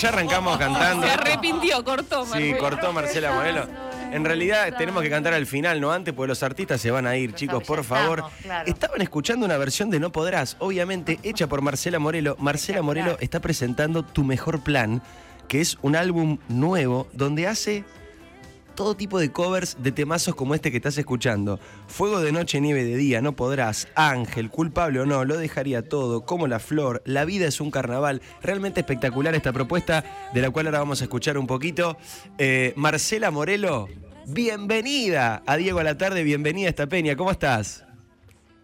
ya arrancamos cantando. Se arrepintió, cortó. Sí, Marcelo. cortó Marcela Morelo. En realidad tenemos que cantar al final, no antes, porque los artistas se van a ir, chicos, por favor. Estaban escuchando una versión de No Podrás, obviamente hecha por Marcela Morelo. Marcela Morelo está presentando Tu Mejor Plan, que es un álbum nuevo donde hace todo tipo de covers de temazos como este que estás escuchando. Fuego de noche, nieve de día, no podrás. Ángel, culpable o no, lo dejaría todo. Como la flor, la vida es un carnaval. Realmente espectacular esta propuesta, de la cual ahora vamos a escuchar un poquito. Eh, Marcela Morelo, bienvenida a Diego a la tarde, bienvenida a esta peña. ¿Cómo estás?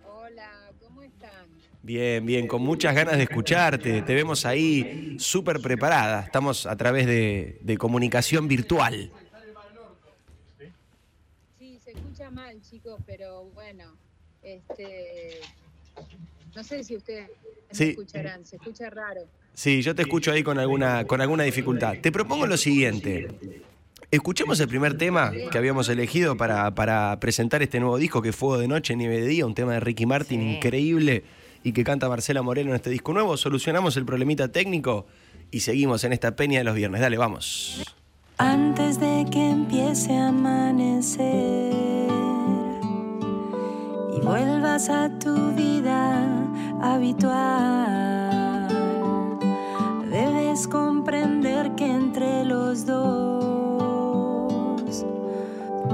Hola, ¿cómo están? Bien, bien, con muchas ganas de escucharte. Te vemos ahí súper preparada. Estamos a través de, de comunicación virtual. Sí, se escucha mal, chicos, pero bueno, este, no sé si ustedes me escucharán, se escucha raro. Sí, yo te escucho ahí con alguna, con alguna dificultad. Te propongo lo siguiente. Escuchemos el primer tema que habíamos elegido para, para presentar este nuevo disco, que es Fuego de Noche, Nieve de Día, un tema de Ricky Martin Sí. increíble y que canta Marcela Moreno en este disco nuevo. Solucionamos el problemita técnico y seguimos en esta peña de los viernes. Dale, vamos. Antes de que empiece a amanecer vuelvas a tu vida habitual, debes comprender que entre los dos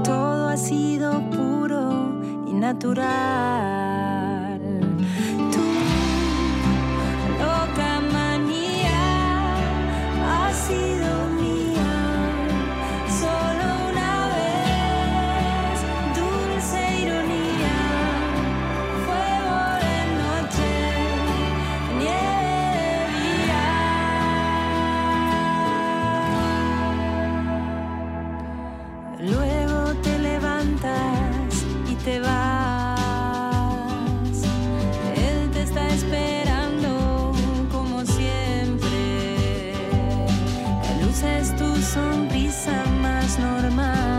todo ha sido puro y natural. La luz es tu sonrisa más normal.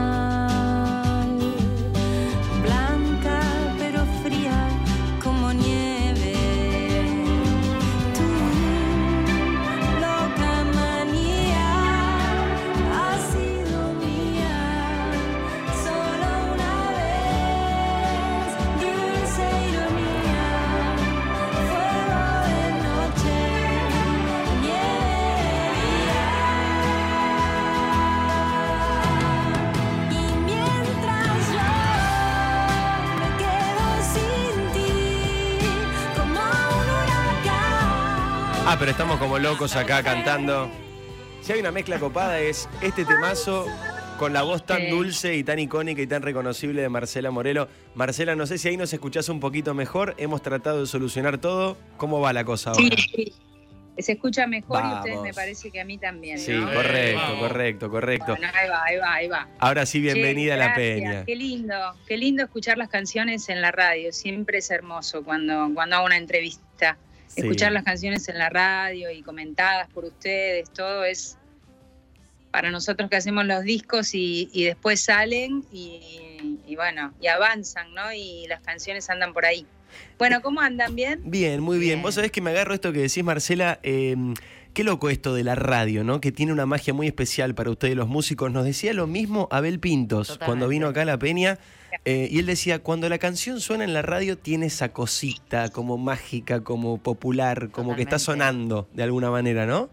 Ah, pero estamos como locos acá cantando. Si hay una mezcla copada es este temazo con la voz tan Sí. dulce y tan icónica y tan reconocible de Marcela Morelo. Marcela, no sé si ahí nos escuchás un poquito mejor. Hemos tratado de solucionar todo. ¿Cómo va la cosa ahora? Sí, sí. Se escucha mejor y ustedes me parece que a mí también. Sí, ¿no? correcto, correcto, correcto. Bueno, ahí va, ahí va, ahí va. Ahora sí, bienvenida Che, a la peña. Qué lindo, qué lindo escuchar las canciones en la radio. Siempre es hermoso cuando, cuando hago una entrevista. Sí. Escuchar las canciones en la radio y comentadas por ustedes, todo es para nosotros que hacemos los discos y, y después salen y, y bueno, y avanzan, ¿no? Y las canciones andan por ahí. Bueno, ¿cómo andan? ¿Bien? Bien, muy bien. Bien. Vos sabés que me agarro esto que decís, Marcela. eh, qué loco esto de la radio, ¿no? Que tiene una magia muy especial para ustedes los músicos. Nos decía lo mismo Abel Pintos Totalmente. cuando vino acá a La Peña. Eh, y él decía, cuando la canción suena en la radio tiene esa cosita como mágica, como popular, como que está sonando de alguna manera, ¿no?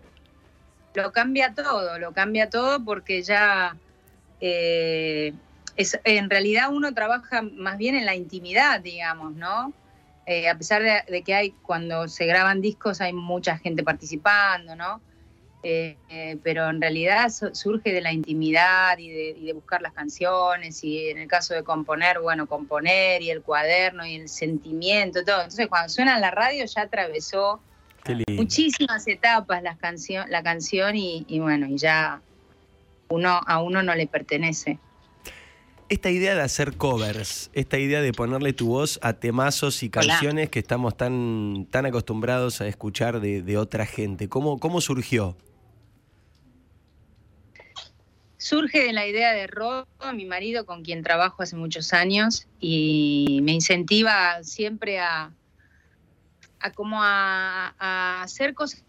lo cambia todo, lo cambia todo porque ya eh, es, en realidad uno trabaja más bien en la intimidad, digamos, ¿no? Eh, a pesar de, de que hay, cuando se graban discos hay mucha gente participando, ¿no? Eh, eh, pero en realidad su- surge de la intimidad y de, y de buscar las canciones y en el caso de componer, bueno, componer y el cuaderno y el sentimiento, todo. Entonces cuando suena en la radio ya atravesó muchísimas etapas las cancio- la canción y, y bueno, y ya uno a uno no le pertenece. Esta idea de hacer covers, esta idea de ponerle tu voz a temazos y Hola. canciones que estamos tan, tan acostumbrados a escuchar de, de otra gente, ¿cómo, cómo surgió? surge de la idea de Rodo, mi marido con quien trabajo hace muchos años, y me incentiva siempre a, a a, hacer cosas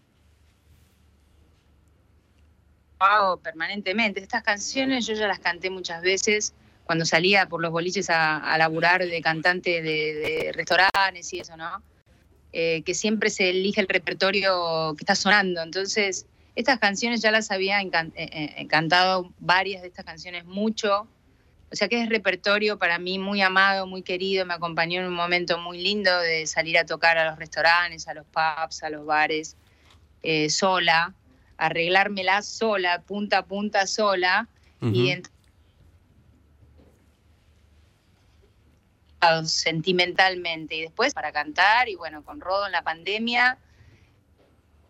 hago permanentemente. Estas canciones yo ya las canté muchas veces cuando salía por los boliches a, a laburar de cantante de, restaurantes y eso, ¿no? Eh, que siempre se elige el repertorio que está sonando. Entonces, estas canciones ya las había encan- eh, eh, cantado varias de estas canciones mucho. O sea que es repertorio para mí muy amado, muy querido. Me acompañó en un momento muy lindo de salir a tocar a los restaurantes, a los pubs, a los bares, eh, sola, arreglármela sola, punta a punta sola. Y en- sentimentalmente y después para cantar y bueno con Rodo en la pandemia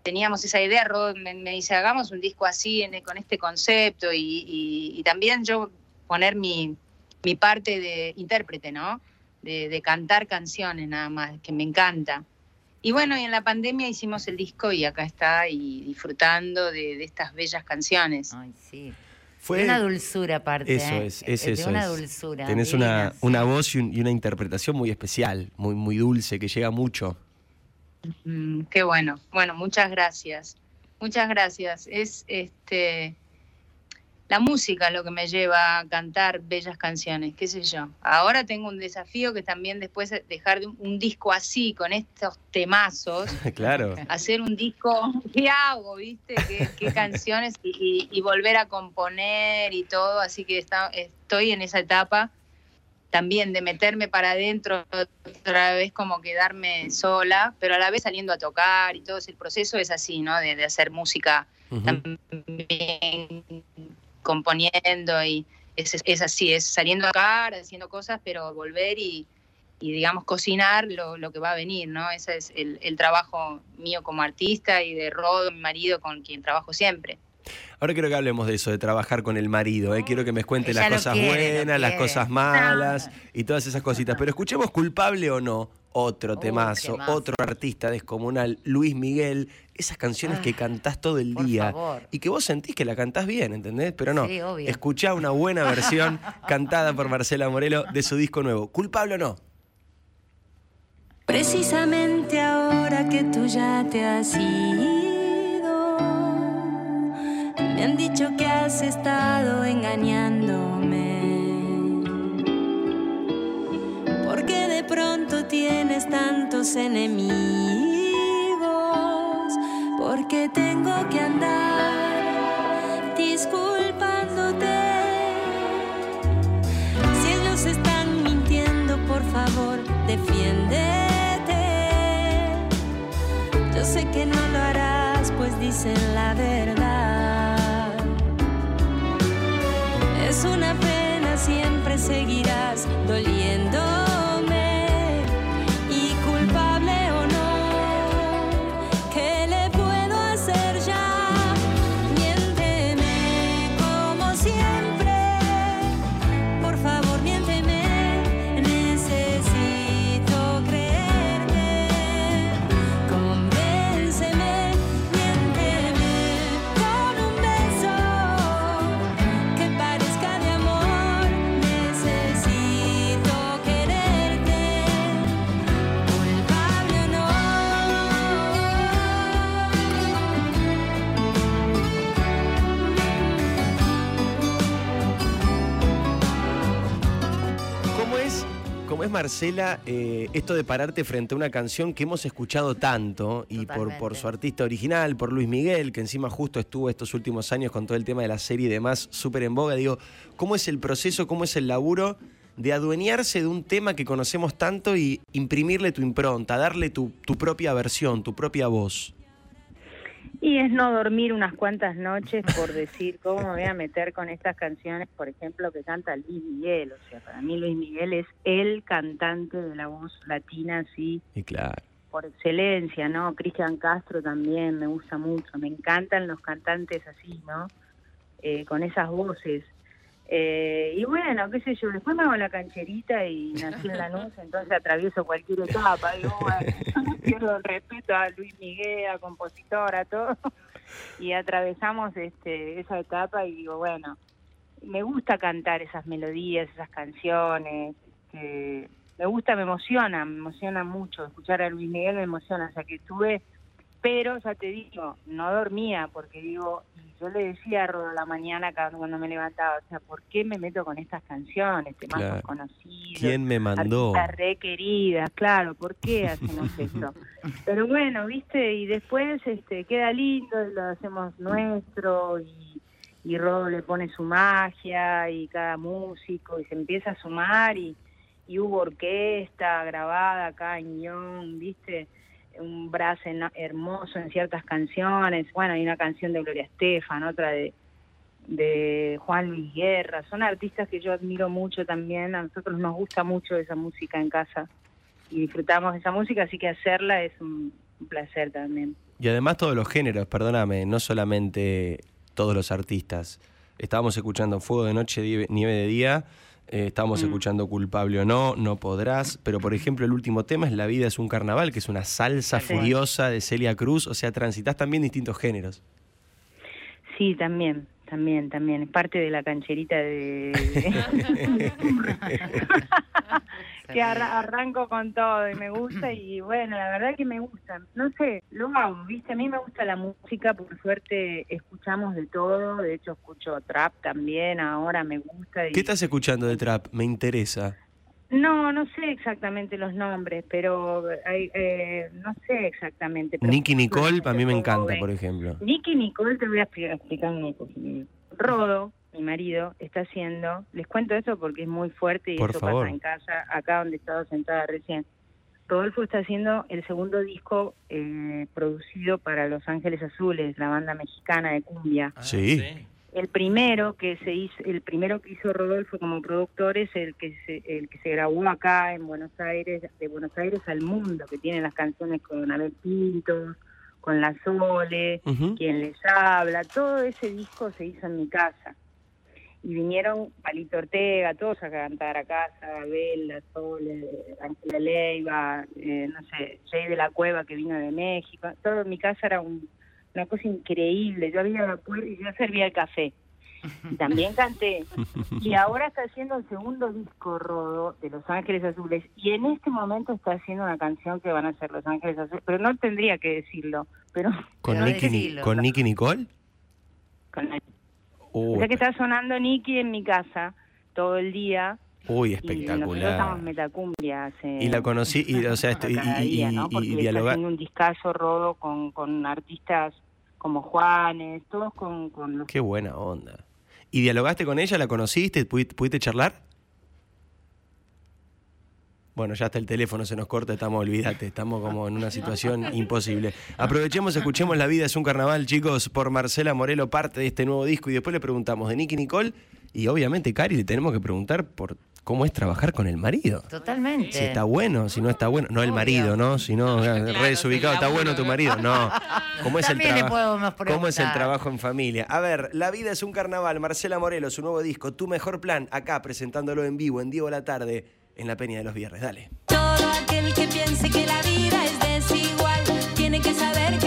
teníamos esa idea Rodo me, me dice hagamos un disco así en- con este concepto y, y- y también yo poner mi, mi parte de intérprete no de, de cantar canciones nada más que me encanta y bueno y en la pandemia hicimos el disco y acá está y disfrutando de, de estas bellas canciones Ay, sí. Fue- De una dulzura aparte. Eso ¿eh? es, es De eso. una es. dulzura. Tenés una, una voz y, un- y una interpretación muy especial, muy, muy dulce, que llega mucho. Mm, qué bueno. Bueno, muchas gracias. Muchas gracias. Es este la música lo que me lleva a cantar bellas canciones, qué sé yo. Ahora tengo un desafío que también después de dejar de un, un disco así, con estos temazos, claro. hacer un disco, ¿qué hago? ¿Viste? ¿Qué, qué canciones? Y, y- y volver a componer y todo. Así que está, estoy en esa etapa también de meterme para adentro otra vez como quedarme sola, pero a la vez saliendo a tocar y todo ese proceso es así, ¿no? De, de hacer música también componiendo y es, es así, es saliendo a tocar, haciendo cosas, pero volver y, y, digamos, cocinar lo, lo que va a venir, ¿no? Ese es el, el trabajo mío como artista y de Rodo, mi marido, con quien trabajo siempre. Ahora quiero que hablemos de eso, de trabajar con el marido. ¿eh? Quiero que me cuente Ella las cosas quiere, buenas, las cosas malas y todas esas cositas. Pero escuchemos culpable o no. Otro temazo, temazo. otro artista descomunal, Luis Miguel, esas canciones que Ah, cantás todo el por día favor. y que vos sentís que la cantás bien, ¿entendés? Pero no, Sí, escuchá una buena versión cantada por Marcela Morelo de su disco nuevo. ¿Culpable o no? Precisamente ahora que tú ya te has ido, han dicho que has estado engañándome. Porque de pronto tienes tantos enemigos, porque tengo que andar disculpándote. Si ellos están mintiendo, por favor, defiéndete. Yo sé que no lo harás, pues dicen la verdad. Una pena, siempre seguirás doliéndome. Es, cómo es Marcela, eh, esto de pararte frente a una canción que hemos escuchado tanto y por, su artista original, por Luis Miguel, que encima justo estuvo estos últimos años con todo el tema de la serie y demás súper en boga? Digo, ¿cómo es el proceso, cómo es el laburo de adueñarse de un tema que conocemos tanto y imprimirle tu impronta, darle tu, tu propia versión, tu propia voz? Y es no dormir unas cuantas noches por decir cómo me voy a meter con estas canciones, por ejemplo, que canta Luis Miguel. O sea, para mí Luis Miguel es el cantante de la voz latina, así, Y claro. por excelencia, ¿no? Cristian Castro también me gusta mucho. Me encantan los cantantes así, ¿no? Eh, con esas voces. Eh, y bueno, qué sé yo, después me hago la cancherita y nací en Lanús, entonces atravieso cualquier etapa. Digo, bueno, no pierdo el respeto a Luis Miguel, a compositor, a todo. Y atravesamos este, esa etapa y digo, bueno, me gusta cantar esas melodías, esas canciones. este, me gusta, me emociona, me emociona mucho. Escuchar a Luis Miguel me emociona. O sea que estuve pero ya te digo, no dormía porque digo, yo le decía a Rodo a la mañana cuando me levantaba, o sea, ¿por qué me meto con estas canciones, temas Claro. desconocidos? ¿Quién me mandó? Artistas re queridas, claro, ¿por qué hacemos esto? Pero bueno, viste, y después este queda lindo, lo hacemos nuestro, y, y Rodo le pone su magia, y cada músico, y se empieza a sumar, y, y hubo orquesta grabada acá en Young, viste, un brass en- hermoso en ciertas canciones, bueno, hay una canción de Gloria Estefan, otra de de Juan Luis Guerra, son artistas que yo admiro mucho también, a nosotros nos gusta mucho esa música en casa y disfrutamos de esa música, así que hacerla es un, un placer también. Y además todos los géneros, perdóname, no solamente todos los artistas. Estábamos escuchando Fuego de Noche, Nieve de Día, eh, estábamos Mm. escuchando Culpable o No, No Podrás, pero por ejemplo el último tema es La Vida es un Carnaval, que es una salsa Sí. furiosa de Celia Cruz, o sea, transitas también distintos géneros. Sí, también, también, también, es parte de la cancherita de... que arra- arranco con todo y me gusta y bueno, la verdad que me gusta. No sé, lo hago, ¿viste? A mí me gusta la música, por suerte escuchamos de todo, de hecho escucho trap también, ahora me gusta. y- ¿Qué estás escuchando de trap? Me interesa. No, no sé exactamente los nombres, pero hay, eh, no sé exactamente. Nicky Nicole, a mí me encanta, Joven. por ejemplo. Nicky Nicole, te voy a explicar, explicar una cosa. Rodo, mi marido, está haciendo, les cuento esto porque es muy fuerte y Por eso favor. pasa en casa, acá donde estaba sentada recién. Rodolfo está haciendo el segundo disco eh, producido para Los Ángeles Azules, la banda mexicana de cumbia. Ah, Sí. El primero que se hizo, el primero que hizo Rodolfo como productor es el que se, el que se grabó acá en Buenos Aires, de Buenos Aires al mundo, que tiene las canciones con Abel Pintos, con La Sole, Ujú. quien les habla, todo ese disco se hizo en mi casa. Y vinieron Palito Ortega, todos a cantar a casa, Abel, La Sole, Ángela Leiva, eh, no sé, Jay de la Cueva que vino de México, todo en mi casa era un- una cosa increíble. Yo abría la puerta y yo servía el café. Y también canté. Y ahora está haciendo el segundo disco Rodo de Los Ángeles Azules. Y en este momento está haciendo una canción que van a ser Los Ángeles Azules. Pero no tendría que decirlo. Pero ¿Con, Pero Nicky. ¿Con Nicky Nicole? con Uh, o sea que está sonando Nicky en mi casa todo el día. Uy, Y espectacular. estamos metacumbia hace... Y la conocí, y, o sea, esto- y, y- día, y- ¿no? y Porque un discazo Rodo con, con artistas como Juanes, todos con, con los Qué buena onda. ¿Y dialogaste con ella? ¿La conociste? ¿Pudiste, pudiste charlar? Bueno, ya hasta el teléfono se nos corta, estamos, olvídate, estamos como en una situación imposible. Aprovechemos, escuchemos La vida es un carnaval, chicos, por Marcela Morelo, parte de este nuevo disco, y después le preguntamos de Nicky Nicole, y obviamente, Cari, le tenemos que preguntar por cómo es trabajar con el marido. Totalmente. Si está bueno, si no está bueno. No el marido, ¿no? Si no, eh, re desubicado, está bueno tu marido. No. ¿Cómo es el ¿Cómo es el trabajo en familia? A ver, La vida es un carnaval. Marcela Morelo, su nuevo disco, Tu mejor plan, acá presentándolo en vivo, en Diego la tarde, en la Peña de los Viernes. Dale. Todo aquel que piense que la vida es desigual tiene que saber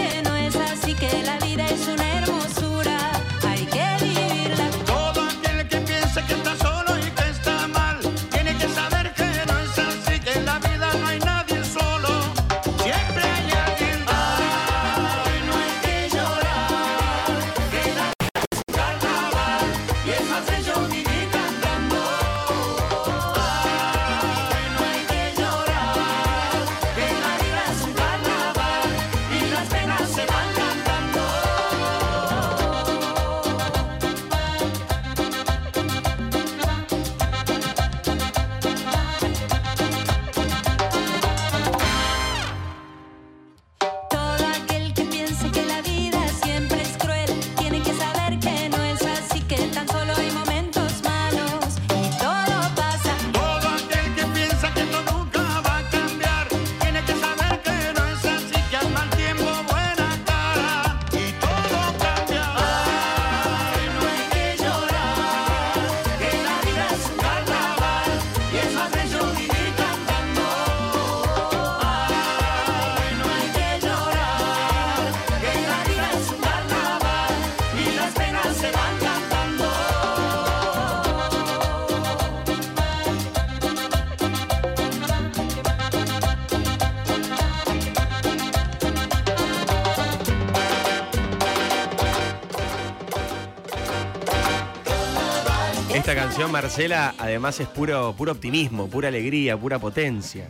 canción, Marcela, además es puro, puro optimismo, pura alegría, pura potencia.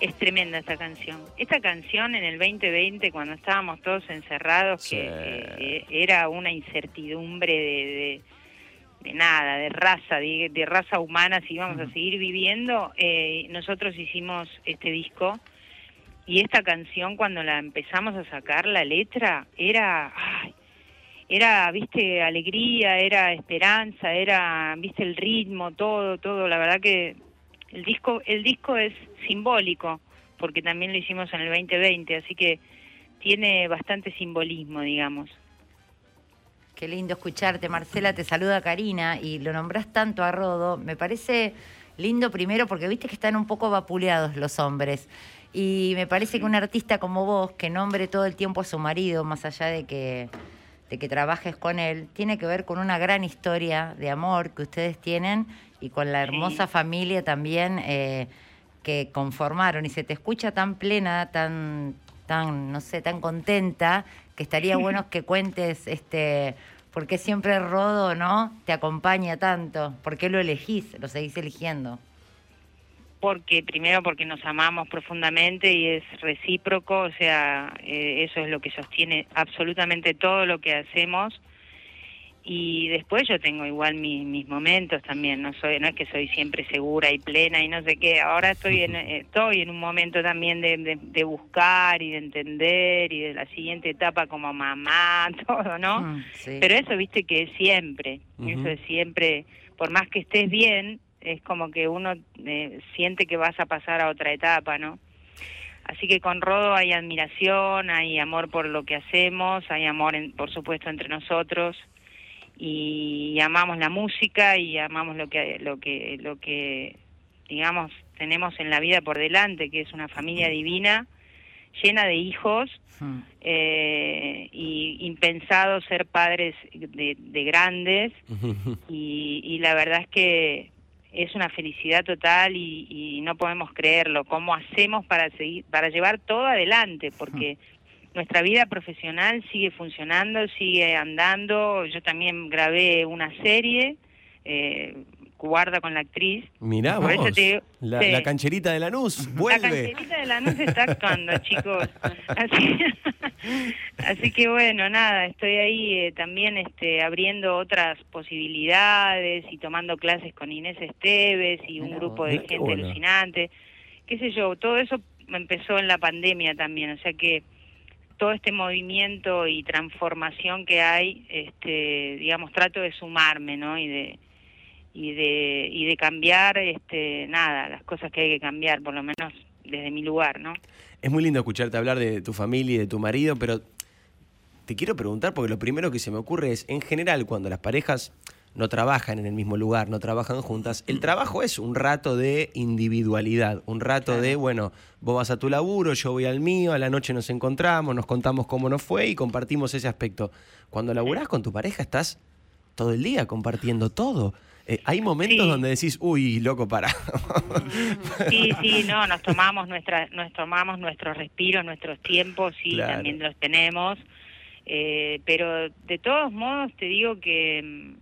Es tremenda esta canción. Esta canción en el 2020, cuando estábamos todos encerrados, Sí. que eh, era una incertidumbre de, de- de nada, de raza, de, de raza humana, si íbamos a seguir viviendo, eh, nosotros hicimos este disco y esta canción cuando la empezamos a sacar, la letra era... era, viste, alegría, era esperanza, era, viste, el ritmo, todo, todo. La verdad que el disco, el disco es simbólico, porque también lo hicimos en el 2020, así que tiene bastante simbolismo, digamos. Qué lindo escucharte, Marcela. Te saluda Karina y lo nombrás tanto a Rodo. Me parece lindo primero porque viste que están un poco vapuleados los hombres. Y me parece que un artista como vos, que nombre todo el tiempo a su marido, más allá de que, de que trabajes con él, tiene que ver con una gran historia de amor que ustedes tienen y con la hermosa familia también eh, que conformaron. Y se te escucha tan plena, tan, tan, no sé, tan contenta, que estaría bueno que cuentes este por qué siempre Rodo, ¿no? Te acompaña tanto. ¿Por qué lo elegís? Lo seguís eligiendo. Porque primero porque nos amamos profundamente y es recíproco, o sea, eh, eso es lo que sostiene absolutamente todo lo que hacemos. Y después yo tengo igual mi- mis momentos también, no soy no es que soy siempre segura y plena y no sé qué, ahora estoy en eh, estoy en un momento también de, de- de buscar y de entender y de la siguiente etapa como mamá, todo, ¿no? Sí. Pero eso, viste, que es siempre. Eso es siempre. Por más que estés bien, es como que uno eh, siente que vas a pasar a otra etapa, ¿no? Así que con Rodo hay admiración, hay amor por lo que hacemos, hay amor, en- por supuesto, entre nosotros y amamos la música y amamos lo que lo que lo que digamos tenemos en la vida por delante, que es una familia divina, llena de hijos Mm. eh, y impensado ser padres de, de grandes y, y la verdad es que es una felicidad total y, y no podemos creerlo. Cómo hacemos para seguir para llevar todo adelante porque nuestra vida profesional sigue funcionando sigue andando. Yo también grabé una serie eh, guarda con la actriz Mirá Por eso te la, sí. la cancherita de Lanús, la vuelve. cancherita de la noche está actuando, chicos. Así, así que bueno, nada, estoy ahí eh, también este, abriendo otras posibilidades y tomando clases con Inés Esteves y un grupo de gente bueno. alucinante. Qué sé yo, todo eso empezó en la pandemia también, o sea que todo este movimiento y transformación que hay, este, digamos, trato de sumarme, ¿no? Y de y de y de cambiar, este, nada, las cosas que hay que cambiar, por lo menos desde mi lugar, ¿no? Es muy lindo escucharte hablar de tu familia y de tu marido, pero te quiero preguntar, porque lo primero que se me ocurre es, en general, cuando las parejas no trabajan en el mismo lugar, no trabajan juntas, el trabajo es un rato de individualidad, un rato de, bueno, vos vas a tu laburo, yo voy al mío, a la noche nos encontramos, nos contamos cómo nos fue y compartimos ese aspecto. Cuando laburás con tu pareja estás todo el día compartiendo todo. Eh, hay momentos Sí. donde decís, uy, loco, para. Sí, sí, no, nos tomamos nuestra, nos tomamos nuestros respiros, nuestros tiempos, sí, Claro. también los tenemos, eh, pero de todos modos te digo que, mm,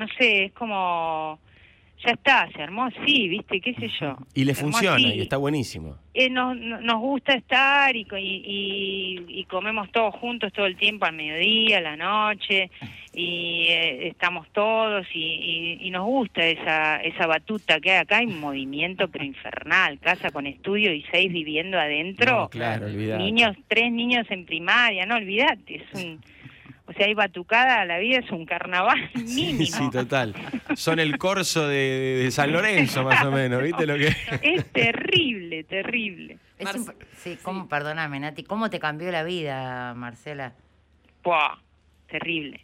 no sé, es como, ya está, se armó así, viste, qué sé yo. y le funciona así. y está buenísimo. Eh, nos, no- nos gusta estar y, y, y- comemos todos juntos todo el tiempo al mediodía, a la noche y eh, estamos todos y, y- y nos gusta esa esa batuta que hay acá hay un movimiento pero infernal casa con estudio y seis viviendo adentro No, claro, olvidate. niños tres niños en primaria no olvídate es un o sea hay batucada la vida es un carnaval mínimo Sí, sí, total. Son el corso de, de San Lorenzo, más o menos, ¿viste lo que? es terrible terrible Es sí, ¿cómo, perdóname, Nati, ¿cómo te cambió la vida, Marcela? Buah, terrible,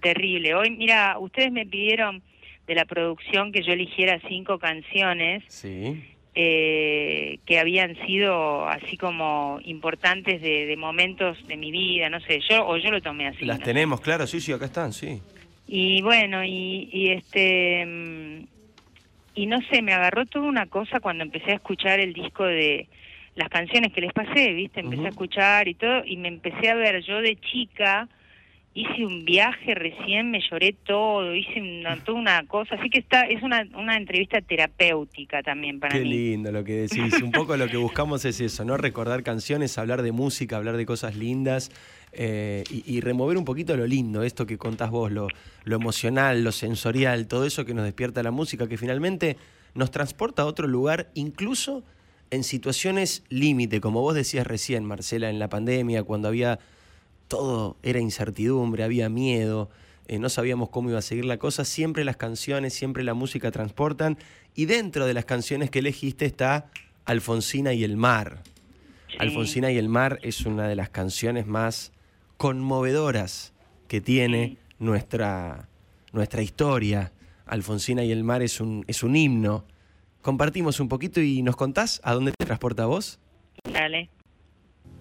terrible. Hoy, mira, ustedes me pidieron de la producción que yo eligiera cinco canciones Sí. Eh, que habían sido así como importantes de, de momentos de mi vida, no sé, yo o yo lo tomé así. Las no tenemos, claro, sí, sí, acá están, sí. Y bueno, y, y este y no sé, me agarró toda una cosa cuando empecé a escuchar el disco de las canciones que les pasé, ¿viste? Empecé a escuchar y todo y me empecé a ver yo de chica hice un viaje recién, me lloré todo, hice una, toda una cosa, así que está es una, una entrevista terapéutica también para Qué mí. lindo lo que decís. Un poco lo que buscamos es eso, ¿no? Recordar canciones, hablar de música, hablar de cosas lindas eh, y, y remover un poquito lo lindo, esto que contás vos, lo, lo emocional, lo sensorial, todo eso que nos despierta la música, que finalmente nos transporta a otro lugar, incluso en situaciones límite, como vos decías recién, Marcela, en la pandemia, cuando había todo era incertidumbre, había miedo, eh, no sabíamos cómo iba a seguir la cosa, siempre las canciones, siempre la música transportan y dentro de las canciones que elegiste está Alfonsina y el mar. Sí. Alfonsina y el mar es una de las canciones más conmovedoras que tiene nuestra, nuestra historia. Alfonsina y el mar es un, es un himno. Compartimos un poquito y nos contás a dónde te transporta vos. Dale.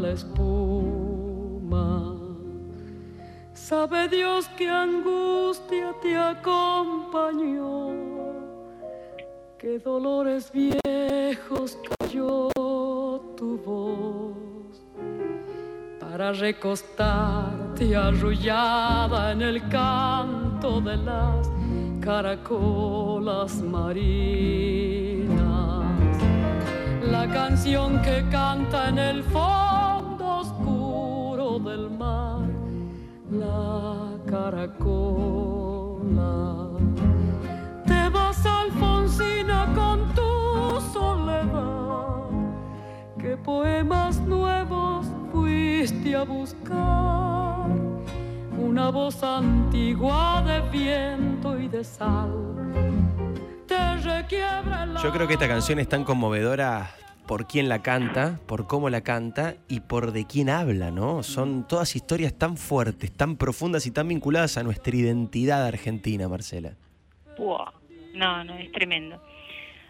la espuma. Sabe Dios que angustia te acompañó, que dolores viejos cayó tu voz para recostarte arrullada en el canto de las caracolas marinas. La canción que canta en el fondo caracola. Te vas, Alfonsina, con tu soledad. ¿Qué poemas nuevos fuiste a buscar? Una voz antigua de viento y de sal. Yo creo que esta canción es tan conmovedora por quién la canta, por cómo la canta y por de quién habla, ¿no? Son todas historias tan fuertes, tan profundas y tan vinculadas a nuestra identidad argentina, Marcela. Buah. No, no, es tremendo.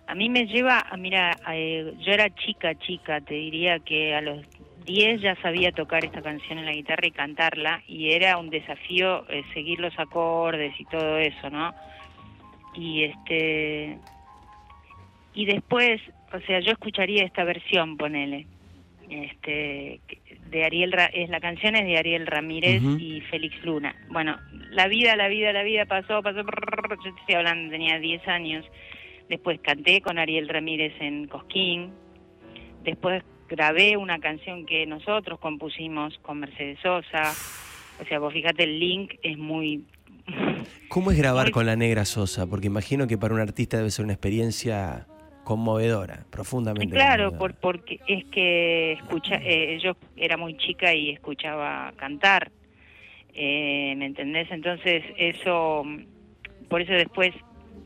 A mí me lleva, a, mira, eh, yo era chica, chica, te diría que a los 10 ya sabía tocar esta canción en la guitarra y cantarla, y era un desafío eh, seguir los acordes y todo eso, ¿no? Y este. Y después, o sea, yo escucharía esta versión, ponele. Este, de Ariel, Ra- es la canción es de Ariel Ramírez y Félix Luna. Bueno, la vida, la vida, la vida pasó, pasó, brrr, yo te estoy hablando, tenía 10 años. Después canté con Ariel Ramírez en Cosquín. Después grabé una canción que nosotros compusimos con Mercedes Sosa. O sea, vos fíjate, el link es muy... ¿Cómo es grabar Muy- con la negra Sosa? Porque imagino que para un artista debe ser una experiencia conmovedora, profundamente. Claro, conmovedora. por, porque es que escucha, eh, yo era muy chica y escuchaba cantar, eh, ¿me entendés? Entonces eso, por eso después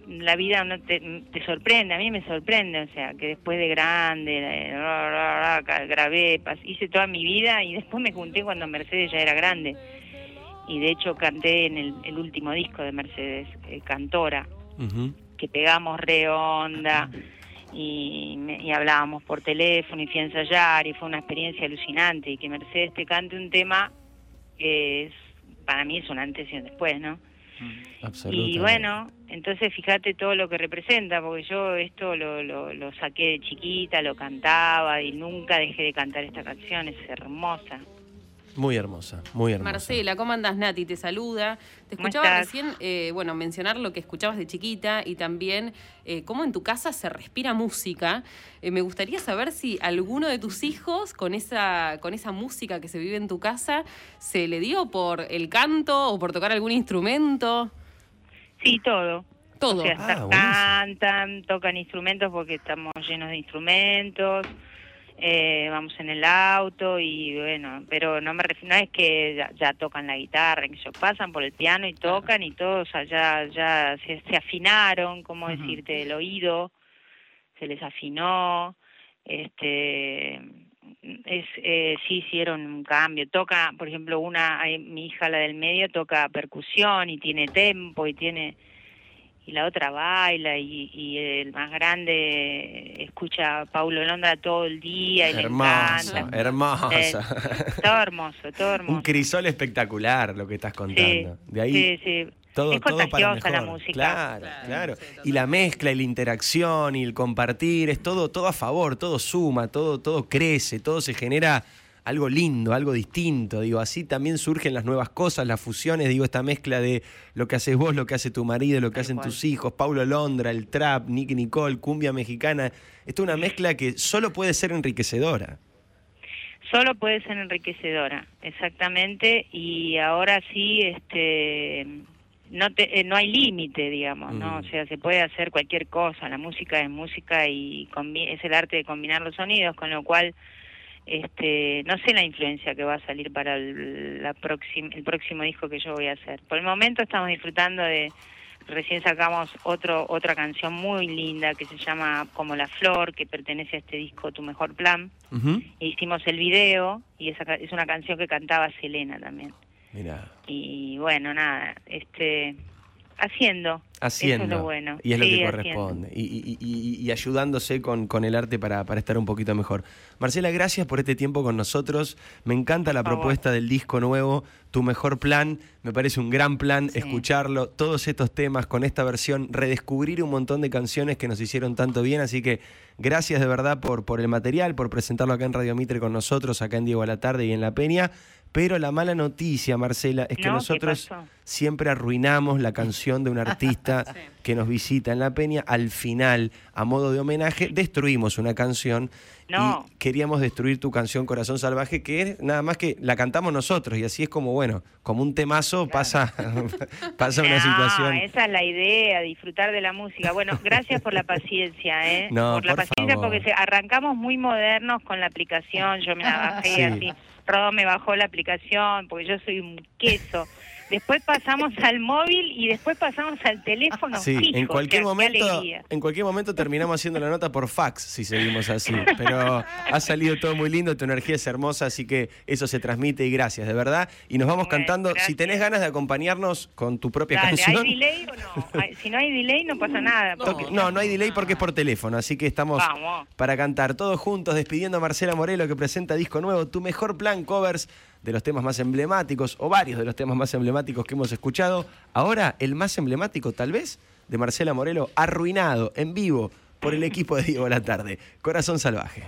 la vida no te, te sorprende, a mí me sorprende, o sea, que después de grande, grabé, hice toda mi vida y después me junté cuando Mercedes ya era grande. Y de hecho canté en el, el último disco de Mercedes, eh, Cantora, que pegamos re onda y, y hablábamos por teléfono y fui a ensayar y fue una experiencia alucinante y que Mercedes te cante un tema que es para mí es un antes y un después, ¿no? Absolutamente. Y bueno, entonces fíjate todo lo que representa, porque yo esto lo, lo, lo saqué de chiquita, lo cantaba y nunca dejé de cantar esta canción, es hermosa. Muy hermosa, muy hermosa. Marcela, ¿cómo andas? Nati te saluda. Te ¿Cómo escuchaba recién, eh, bueno, mencionar lo que escuchabas de chiquita y también eh, cómo en tu casa se respira música. Eh, me gustaría saber si alguno de tus hijos, con esa, con esa música que se vive en tu casa, se le dio por el canto o por tocar algún instrumento. Sí, todo. Todo. O sea, Ah, cantan, tocan instrumentos porque estamos llenos de instrumentos, eh, vamos en el auto y bueno, pero no me refiero, no es que ya, ya tocan la guitarra, que ellos pasan por el piano y tocan y todos allá ya se, se afinaron, como decirte, el oído se les afinó, este es eh, sí hicieron un cambio. Toca, por ejemplo, una, mi hija, la del medio, toca percusión y tiene tempo y tiene y la otra baila y, y el más grande escucha a Paulo Londra todo el día y Hermosa, le encanta. hermosa. Eh, todo hermoso, todo hermoso. Un crisol espectacular lo que estás Sí, contando. De ahí sí, sí. todo, es todo para contagiosa la mejor. música. Claro, Claro, claro. sí, y la mezcla y la interacción y el compartir, es todo, todo a favor, todo suma, todo, todo crece, todo se genera algo lindo, algo distinto. Digo, así también surgen las nuevas cosas, las fusiones, digo, esta mezcla de lo que haces vos, lo que hace tu marido, lo que Tal hacen cual. tus hijos, Paulo Londra, el trap, Nicky Nicole, cumbia mexicana. Esto es una mezcla que solo puede ser enriquecedora. Solo puede ser enriquecedora, exactamente, y ahora sí, este, no te, eh, no hay límite, digamos, ¿no? Mm. O sea, se puede hacer cualquier cosa. La música es música y es el arte de combinar los sonidos, con lo cual, este, no sé la influencia que va a salir para el, la próxima, el próximo disco que yo voy a hacer. Por el momento estamos disfrutando de recién sacamos otro otra canción muy linda que se llama Como la flor, que pertenece a este disco Tu mejor plan. E hicimos el video y esa es una canción que cantaba Selena también. Mirá. Y bueno, nada, este haciendo. Haciendo. Eso es lo bueno. Y es lo que corresponde. Y, y- y- y ayudándose con, con el arte para, para estar un poquito mejor. Marcela, gracias por este tiempo con nosotros. Me encanta la propuesta del disco nuevo, Tu Mejor Plan. Me parece un gran plan Sí. escucharlo, todos estos temas con esta versión, redescubrir un montón de canciones que nos hicieron tanto bien. Así que gracias de verdad por, por el material, por presentarlo acá en Radio Mitre con nosotros, acá en Diego a la Tarde y en La Peña. Pero la mala noticia, Marcela, es que No, ¿qué nosotros siempre arruinamos la canción de un artista Sí. que nos visita en La Peña. Al final, a modo de homenaje, destruimos una canción No. y queríamos destruir tu canción Corazón Salvaje, que es nada más que la cantamos nosotros y así es como, bueno, como un temazo pasa, pasa una situación. esa es la idea, disfrutar de la música. Bueno, gracias por la paciencia, ¿eh? No, por la por paciencia favor. porque arrancamos muy modernos con la aplicación, yo me la bajé Sí. así, Rodo me bajó la aplicación porque yo soy un queso. Después pasamos al móvil y después pasamos al teléfono Sí, fijo, en o cualquier sea, momento, en cualquier momento terminamos haciendo la nota por fax si seguimos así. Pero ha salido todo muy lindo, tu energía es hermosa, así que eso se transmite y gracias, de verdad. Y nos vamos Bueno, cantando. Si tenés ganas de acompañarnos con tu propia Dale, canción. ¿hay delay o no? Si no hay delay no pasa nada. No, No, no hay delay porque es por teléfono, así que estamos Vamos. para cantar todos juntos, despidiendo a Marcela Morelo que presenta disco nuevo, Tu Mejor Plan Covers de los temas más emblemáticos o varios de los temas más emblemáticos que hemos escuchado. Ahora, el más emblemático tal vez de Marcela Morelo, arruinado en vivo por el equipo de Diego la Tarde. Corazón Salvaje.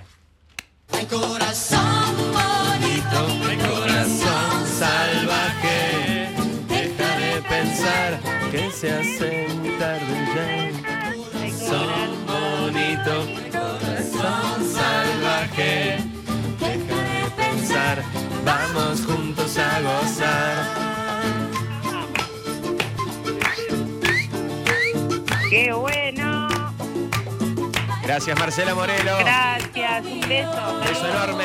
Corazón bonito, Mi corazón salvaje, deja de pensar que se hace vamos juntos a gozar. ¡Qué bueno! Gracias Marcela Morelo, Gracias, un beso. beso enorme.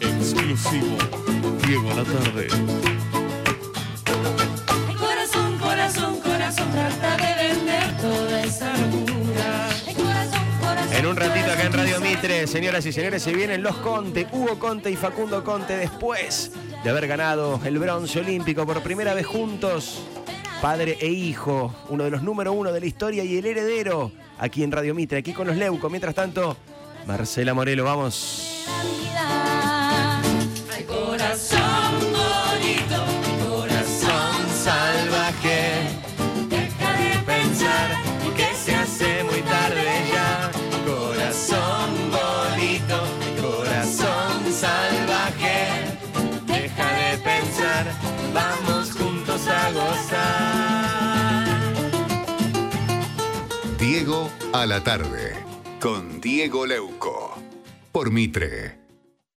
Exclusivo. Diego a la tarde. señoras y señores, se vienen los Conte, Hugo Conte y Facundo Conte después de haber ganado el bronce olímpico por primera vez juntos. Padre e hijo, uno de los número uno de la historia y el heredero, aquí en Radio Mitre, aquí con los Leuco. Mientras tanto, Marcela Morelo, vamos. A la tarde. Con Diego Leuco. Por Mitre.